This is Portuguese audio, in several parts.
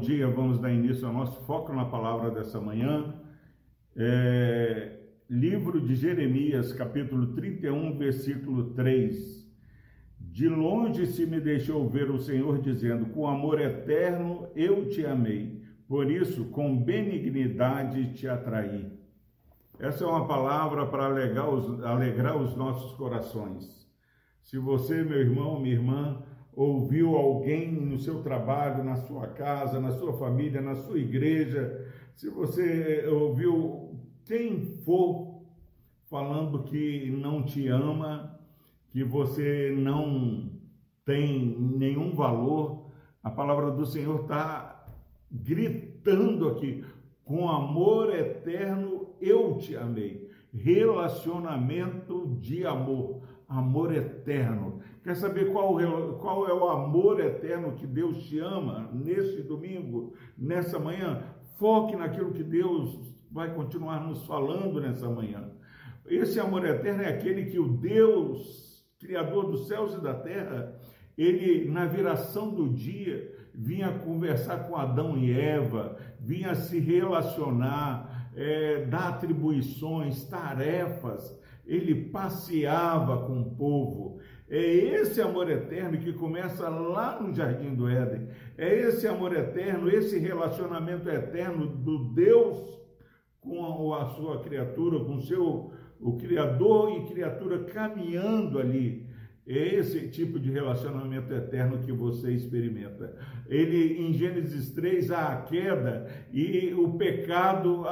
dia. Vamos dar início ao nosso foco na palavra dessa manhã. É, livro de Jeremias, capítulo 31, versículo 3. De longe se me deixou ver o Senhor dizendo: Com amor eterno eu te amei, por isso com benignidade te atraí. Essa é uma palavra para alegrar os, alegrar os nossos corações. Se você, meu irmão, minha irmã, ouviu alguém no seu trabalho, na sua casa, na sua família, na sua igreja, se você ouviu quem for falando que não te ama, que você não tem nenhum valor, a palavra do Senhor está gritando aqui: com amor eterno eu te amei. Relacionamento de amor, amor eterno. Quer saber qual, qual é o amor eterno que Deus te ama neste domingo, nessa manhã? Foque naquilo que Deus vai continuar nos falando nessa manhã. Esse amor eterno é aquele que o Deus, Criador dos céus e da terra, ele, na viração do dia, vinha conversar com Adão e Eva, vinha se relacionar, é, dar atribuições, tarefas, ele passeava com o povo. É esse amor eterno que começa lá no jardim do Éden. É esse amor eterno, esse relacionamento eterno do Deus com a sua criatura, com o seu o criador e criatura caminhando ali. É esse tipo de relacionamento eterno que você experimenta. Ele, em Gênesis 3, há a queda e o pecado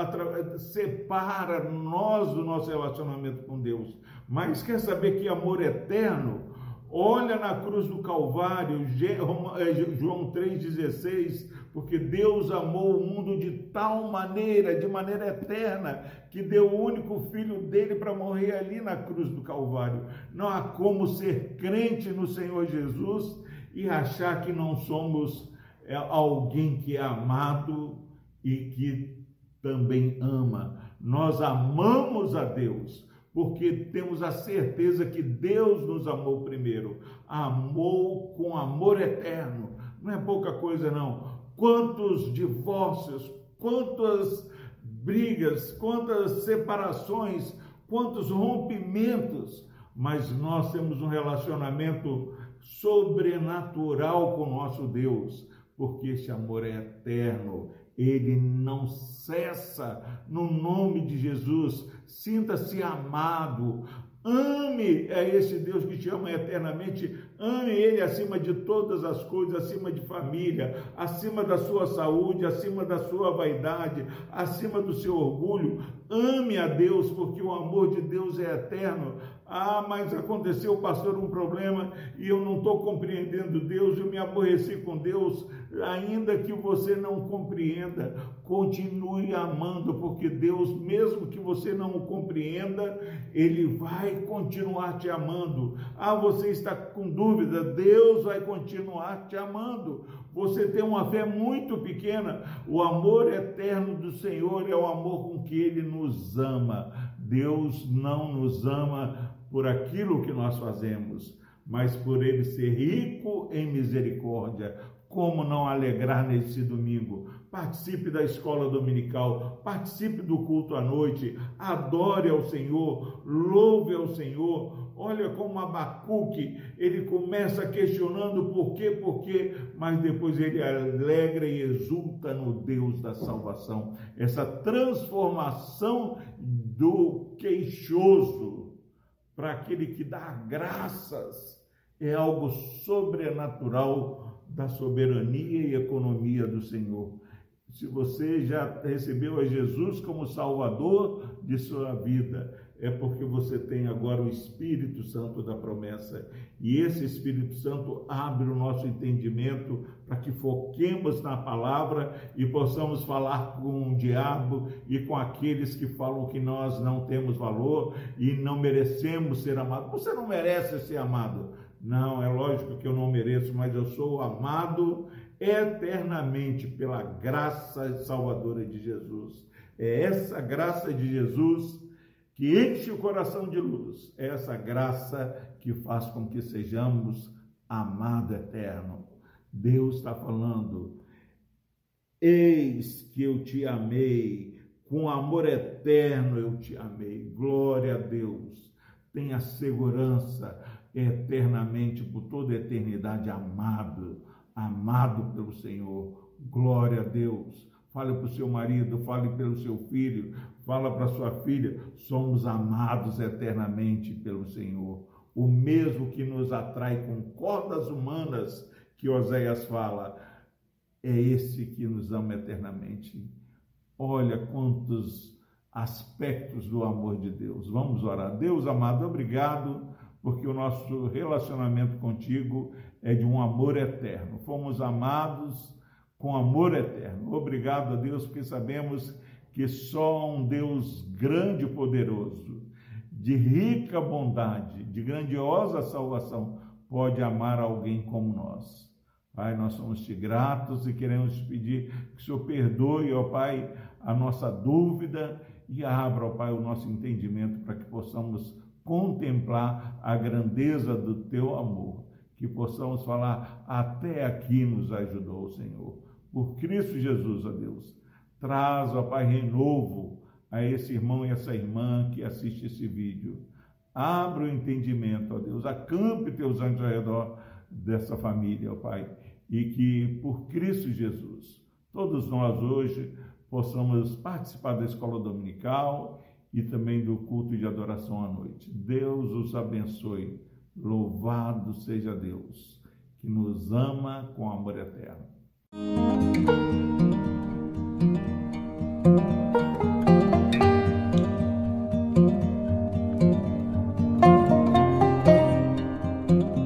separa nós do nosso relacionamento com Deus. Mas quer saber que amor eterno? Olha na cruz do Calvário, é, João 3,16, porque Deus amou o mundo de tal maneira, de maneira eterna, que deu o único filho dele para morrer ali na cruz do Calvário. Não há como ser crente no Senhor Jesus e achar que não somos é, alguém que é amado e que também ama. Nós amamos a Deus porque temos a certeza que Deus nos amou primeiro, amou com amor eterno. Não é pouca coisa, não. Quantos divórcios, quantas brigas, quantas separações, quantos rompimentos, mas nós temos um relacionamento sobrenatural com nosso Deus, porque esse amor é eterno, ele não cessa no nome de Jesus. Sinta-se amado. Ame a esse Deus que te ama eternamente. Ame Ele acima de todas as coisas, acima de família, acima da sua saúde, acima da sua vaidade, acima do seu orgulho. Ame a Deus, porque o amor de Deus é eterno. Ah, mas aconteceu, pastor, um problema e eu não estou compreendendo Deus, eu me aborreci com Deus. Ainda que você não compreenda, continue amando, porque Deus, mesmo que você não o compreenda, Ele vai continuar te amando. Ah, você está com dúvida, Deus vai continuar te amando. Você tem uma fé muito pequena. O amor eterno do Senhor é o amor com que Ele nos ama. Deus não nos ama por aquilo que nós fazemos, mas por ele ser rico em misericórdia. Como não alegrar nesse domingo? Participe da escola dominical, participe do culto à noite, adore ao Senhor, louve ao Senhor. Olha como Abacuque, ele começa questionando por quê, por quê, mas depois ele alegra e exulta no Deus da salvação. Essa transformação do queixoso para aquele que dá graças, é algo sobrenatural da soberania e economia do Senhor. Se você já recebeu a Jesus como Salvador de sua vida, é porque você tem agora o Espírito Santo da promessa. E esse Espírito Santo abre o nosso entendimento para que foquemos na palavra e possamos falar com o diabo e com aqueles que falam que nós não temos valor e não merecemos ser amados. Você não merece ser amado. Não, é lógico que eu não mereço, mas eu sou amado eternamente pela graça salvadora de Jesus. É essa graça de Jesus que enche o coração de luz. É essa graça que faz com que sejamos amado eterno. Deus está falando. Eis que eu te amei, com amor eterno eu te amei. Glória a Deus. Tenha segurança eternamente, por toda a eternidade, amado, amado pelo Senhor. Glória a Deus. Fale para o seu marido, fale pelo seu filho, fala para sua filha. Somos amados eternamente pelo Senhor. O mesmo que nos atrai com cordas humanas, que Oséias fala, é esse que nos ama eternamente. Olha quantos aspectos do amor de Deus. Vamos orar. Deus amado, obrigado, porque o nosso relacionamento contigo é de um amor eterno. Fomos amados com amor eterno. Obrigado a Deus, porque sabemos que só um Deus grande e poderoso, de rica bondade, de grandiosa salvação, pode amar alguém como nós. Pai, nós somos te gratos e queremos pedir que o Senhor perdoe, ó Pai, a nossa dúvida e abra, ó Pai, o nosso entendimento para que possamos contemplar a grandeza do teu amor, que possamos falar até aqui nos ajudou o Senhor. Por Cristo Jesus, ó Deus, traz, ó Pai, renovo a esse irmão e essa irmã que assiste esse vídeo. Abra o entendimento, ó Deus, acampe teus anjos ao redor dessa família, ó Pai e que por Cristo Jesus, todos nós hoje possamos participar da escola dominical e também do culto de adoração à noite. Deus os abençoe. Louvado seja Deus, que nos ama com amor eterno.